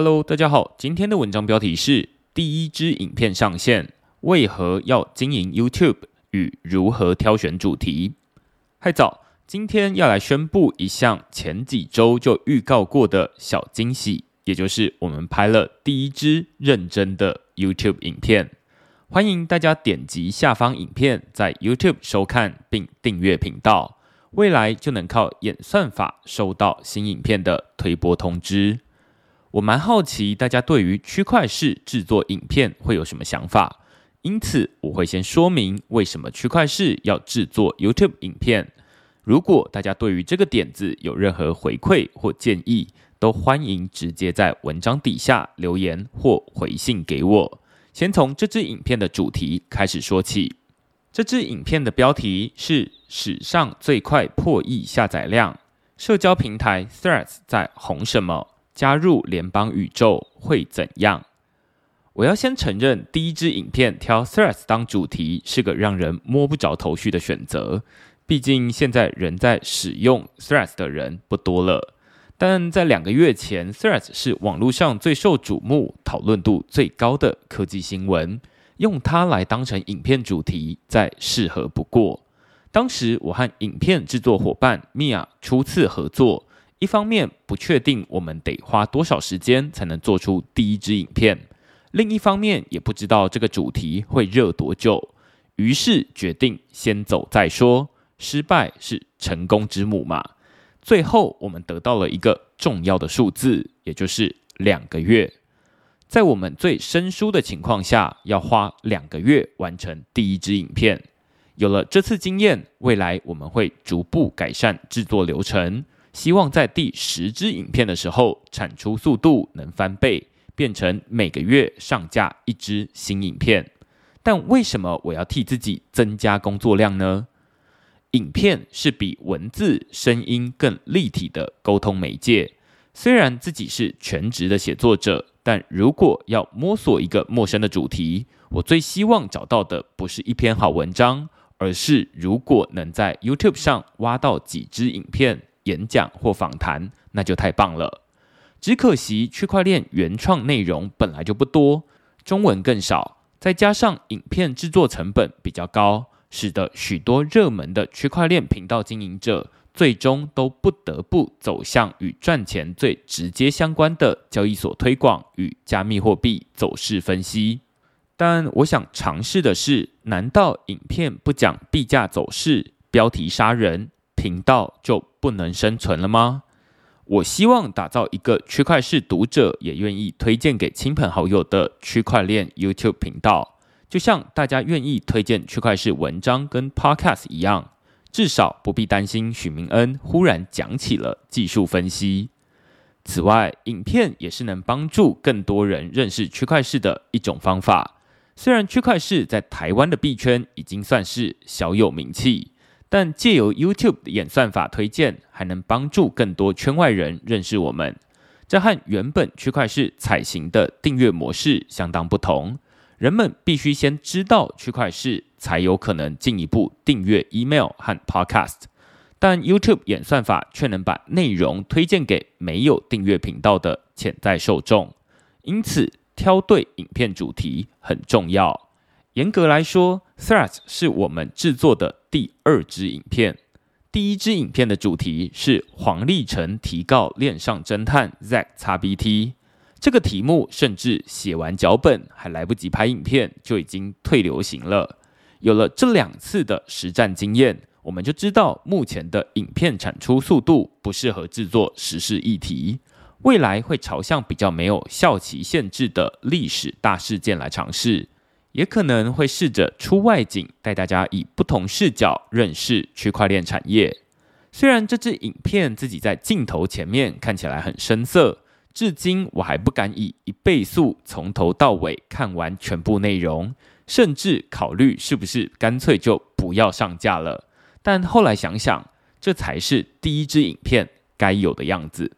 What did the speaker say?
Hello，大家好，今天的文章标题是第一支影片上线，为何要经营 YouTube 与如何挑选主题？嗨早，今天要来宣布一项前几周就预告过的小惊喜，也就是我们拍了第一支认真的 YouTube 影片，欢迎大家点击下方影片，在 YouTube 收看并订阅频道，未来就能靠演算法收到新影片的推播通知。我蛮好奇大家对于区块式制作影片会有什么想法，因此我会先说明为什么区块式要制作 YouTube 影片。如果大家对于这个点子有任何回馈或建议，都欢迎直接在文章底下留言或回信给我。先从这支影片的主题开始说起。这支影片的标题是“史上最快破亿下载量，社交平台 Threads 在红什么？”加入联邦宇宙会怎样？我要先承认，第一支影片挑 Threads 当主题是个让人摸不着头绪的选择。毕竟现在人在使用 Threads 的人不多了。但在两个月前，Threads 是网络上最受瞩目、讨论度最高的科技新闻，用它来当成影片主题再适合不过。当时我和影片制作伙伴 Mia 初次合作。一方面不确定我们得花多少时间才能做出第一支影片，另一方面也不知道这个主题会热多久，于是决定先走再说。失败是成功之母嘛？最后我们得到了一个重要的数字，也就是两个月。在我们最生疏的情况下，要花两个月完成第一支影片。有了这次经验，未来我们会逐步改善制作流程。希望在第十支影片的时候，产出速度能翻倍，变成每个月上架一支新影片。但为什么我要替自己增加工作量呢？影片是比文字、声音更立体的沟通媒介。虽然自己是全职的写作者，但如果要摸索一个陌生的主题，我最希望找到的不是一篇好文章，而是如果能在 YouTube 上挖到几支影片。演讲或访谈，那就太棒了。只可惜区块链原创内容本来就不多，中文更少，再加上影片制作成本比较高，使得许多热门的区块链频道经营者，最终都不得不走向与赚钱最直接相关的交易所推广与加密货币走势分析。但我想尝试的是，难道影片不讲币价走势，标题杀人？频道就不能生存了吗？我希望打造一个区块式读者也愿意推荐给亲朋好友的区块链 YouTube 频道，就像大家愿意推荐区块式文章跟 Podcast 一样，至少不必担心许明恩忽然讲起了技术分析。此外，影片也是能帮助更多人认识区块式的一种方法。虽然区块式在台湾的币圈已经算是小有名气。但借由 YouTube 的演算法推荐，还能帮助更多圈外人认识我们。这和原本区块式彩形的订阅模式相当不同。人们必须先知道区块式，才有可能进一步订阅 email 和 podcast。但 YouTube 演算法却能把内容推荐给没有订阅频道的潜在受众。因此，挑对影片主题很重要。严格来说，Threads 是我们制作的第二支影片。第一支影片的主题是黄立成提告恋上侦探 Zack 擦 BT。这个题目甚至写完脚本还来不及拍影片，就已经退流行了。有了这两次的实战经验，我们就知道目前的影片产出速度不适合制作时事议题。未来会朝向比较没有效期限制的历史大事件来尝试。也可能会试着出外景，带大家以不同视角认识区块链产业。虽然这支影片自己在镜头前面看起来很生涩，至今我还不敢以一倍速从头到尾看完全部内容，甚至考虑是不是干脆就不要上架了。但后来想想，这才是第一支影片该有的样子。